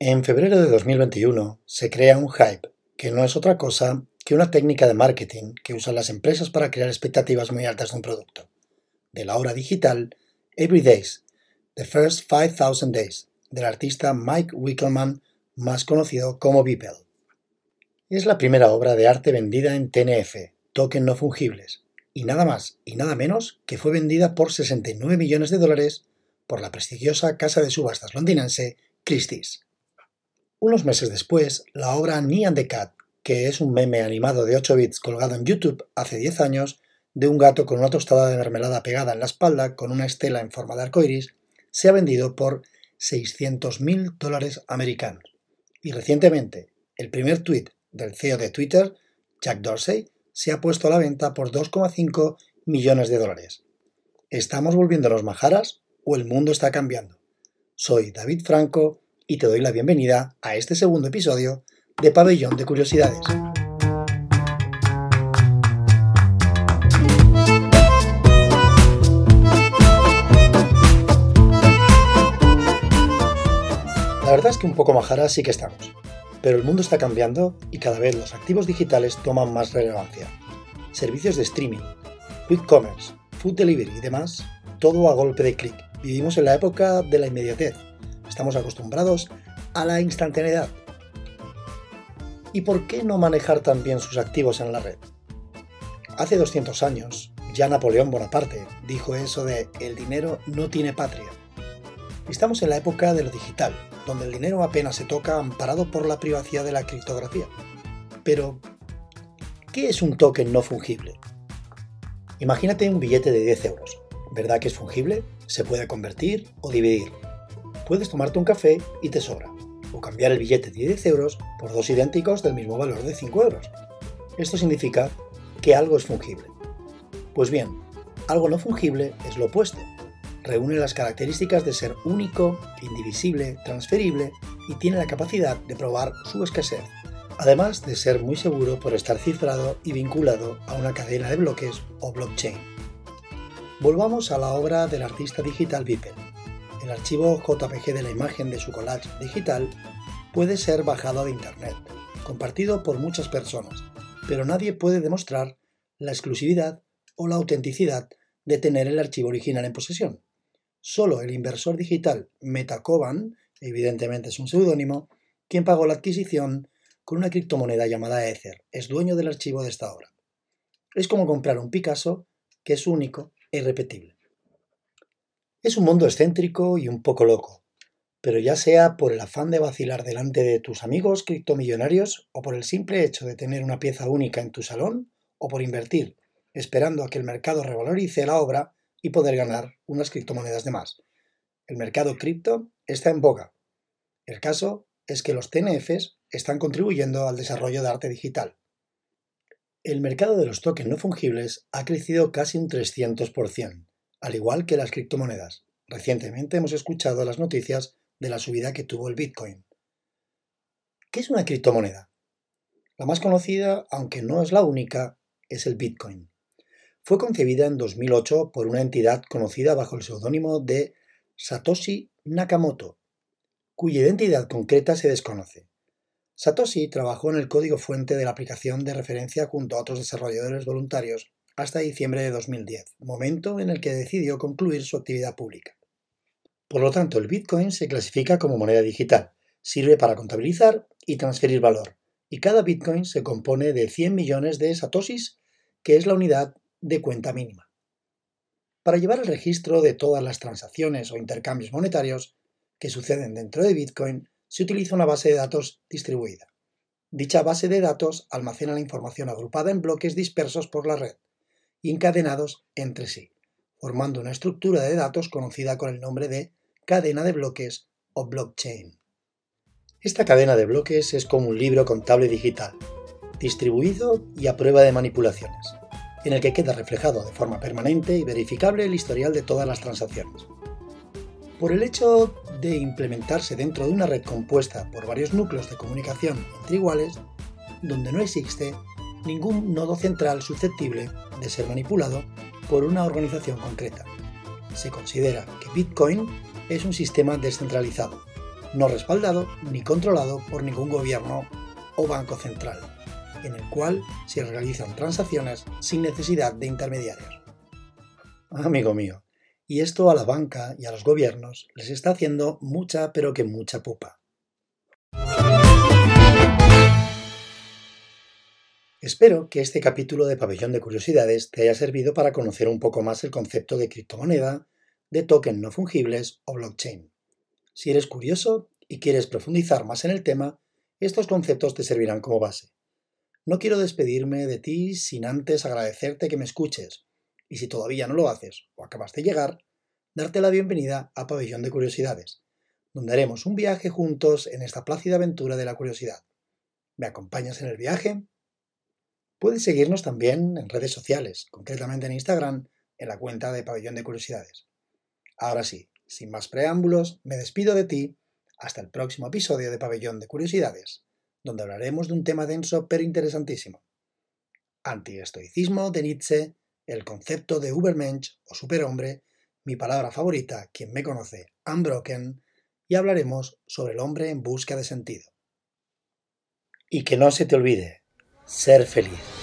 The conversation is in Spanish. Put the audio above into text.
En febrero de 2021 se crea un hype, que no es otra cosa que una técnica de marketing que usan las empresas para crear expectativas muy altas de un producto. De la obra digital Every Days, The First 5000 Days, del artista Mike Wickelman, más conocido como Beeple. Es la primera obra de arte vendida en TNF, token no fungibles, y nada más y nada menos que fue vendida por 69 millones de dólares por la prestigiosa casa de subastas londinense Christie's. Unos meses después, la obra Neon the Cat, que es un meme animado de 8 bits colgado en YouTube hace 10 años, de un gato con una tostada de mermelada pegada en la espalda con una estela en forma de arcoiris, se ha vendido por 600.000 dólares americanos. Y recientemente, el primer tweet del CEO de Twitter, Jack Dorsey, se ha puesto a la venta por 2,5 millones de dólares. ¿Estamos volviéndonos majaras o el mundo está cambiando? Soy David Franco y te doy la bienvenida a este segundo episodio de Pabellón de Curiosidades. La verdad es que un poco majara sí que estamos, pero el mundo está cambiando y cada vez los activos digitales toman más relevancia. Servicios de streaming, quick commerce, food delivery y demás, todo a golpe de clic. Vivimos en la época de la inmediatez Estamos acostumbrados a la instantaneidad. ¿Y por qué no manejar también sus activos en la red? Hace 200 años, ya Napoleón Bonaparte dijo eso de el dinero no tiene patria. Estamos en la época de lo digital, donde el dinero apenas se toca amparado por la privacidad de la criptografía. Pero, ¿qué es un token no fungible? Imagínate un billete de 10 euros. ¿Verdad que es fungible? Se puede convertir o dividir puedes tomarte un café y te sobra, o cambiar el billete de 10 euros por dos idénticos del mismo valor de 5 euros. Esto significa que algo es fungible. Pues bien, algo no fungible es lo opuesto. Reúne las características de ser único, indivisible, transferible y tiene la capacidad de probar su escasez, además de ser muy seguro por estar cifrado y vinculado a una cadena de bloques o blockchain. Volvamos a la obra del artista digital Beeple. El archivo JPG de la imagen de su collage digital puede ser bajado de Internet, compartido por muchas personas, pero nadie puede demostrar la exclusividad o la autenticidad de tener el archivo original en posesión. Solo el inversor digital Metacoban, evidentemente es un seudónimo, quien pagó la adquisición con una criptomoneda llamada Ether, es dueño del archivo de esta obra. Es como comprar un Picasso que es único e irrepetible. Es un mundo excéntrico y un poco loco, pero ya sea por el afán de vacilar delante de tus amigos criptomillonarios o por el simple hecho de tener una pieza única en tu salón o por invertir, esperando a que el mercado revalorice la obra y poder ganar unas criptomonedas de más. El mercado cripto está en boga. El caso es que los TNFs están contribuyendo al desarrollo de arte digital. El mercado de los tokens no fungibles ha crecido casi un 300%, al igual que las criptomonedas. Recientemente hemos escuchado las noticias de la subida que tuvo el Bitcoin. ¿Qué es una criptomoneda? La más conocida, aunque no es la única, es el Bitcoin. Fue concebida en 2008 por una entidad conocida bajo el seudónimo de Satoshi Nakamoto, cuya identidad concreta se desconoce. Satoshi trabajó en el código fuente de la aplicación de referencia junto a otros desarrolladores voluntarios hasta diciembre de 2010, momento en el que decidió concluir su actividad pública. Por lo tanto, el Bitcoin se clasifica como moneda digital, sirve para contabilizar y transferir valor, y cada Bitcoin se compone de 100 millones de satoshis, que es la unidad de cuenta mínima. Para llevar el registro de todas las transacciones o intercambios monetarios que suceden dentro de Bitcoin, se utiliza una base de datos distribuida. Dicha base de datos almacena la información agrupada en bloques dispersos por la red, encadenados entre sí, formando una estructura de datos conocida con el nombre de cadena de bloques o blockchain. Esta cadena de bloques es como un libro contable digital, distribuido y a prueba de manipulaciones, en el que queda reflejado de forma permanente y verificable el historial de todas las transacciones. Por el hecho de implementarse dentro de una red compuesta por varios núcleos de comunicación entre iguales, donde no existe ningún nodo central susceptible de ser manipulado por una organización concreta. Se considera que Bitcoin es un sistema descentralizado, no respaldado ni controlado por ningún gobierno o banco central, en el cual se realizan transacciones sin necesidad de intermediarios. Amigo mío, y esto a la banca y a los gobiernos les está haciendo mucha pero que mucha pupa. Espero que este capítulo de Pabellón de Curiosidades te haya servido para conocer un poco más el concepto de criptomoneda, de token no fungibles o blockchain. Si eres curioso y quieres profundizar más en el tema, estos conceptos te servirán como base. No quiero despedirme de ti sin antes agradecerte que me escuches y si todavía no lo haces o acabas de llegar, darte la bienvenida a Pabellón de Curiosidades, donde haremos un viaje juntos en esta plácida aventura de la curiosidad. ¿Me acompañas en el viaje? Puedes seguirnos también en redes sociales, concretamente en Instagram, en la cuenta de Pabellón de Curiosidades. Ahora sí, sin más preámbulos, me despido de ti hasta el próximo episodio de Pabellón de Curiosidades, donde hablaremos de un tema denso pero interesantísimo. Antiestoicismo de Nietzsche el concepto de Ubermensch o superhombre, mi palabra favorita, quien me conoce, Unbroken, y hablaremos sobre el hombre en busca de sentido. Y que no se te olvide, ser feliz.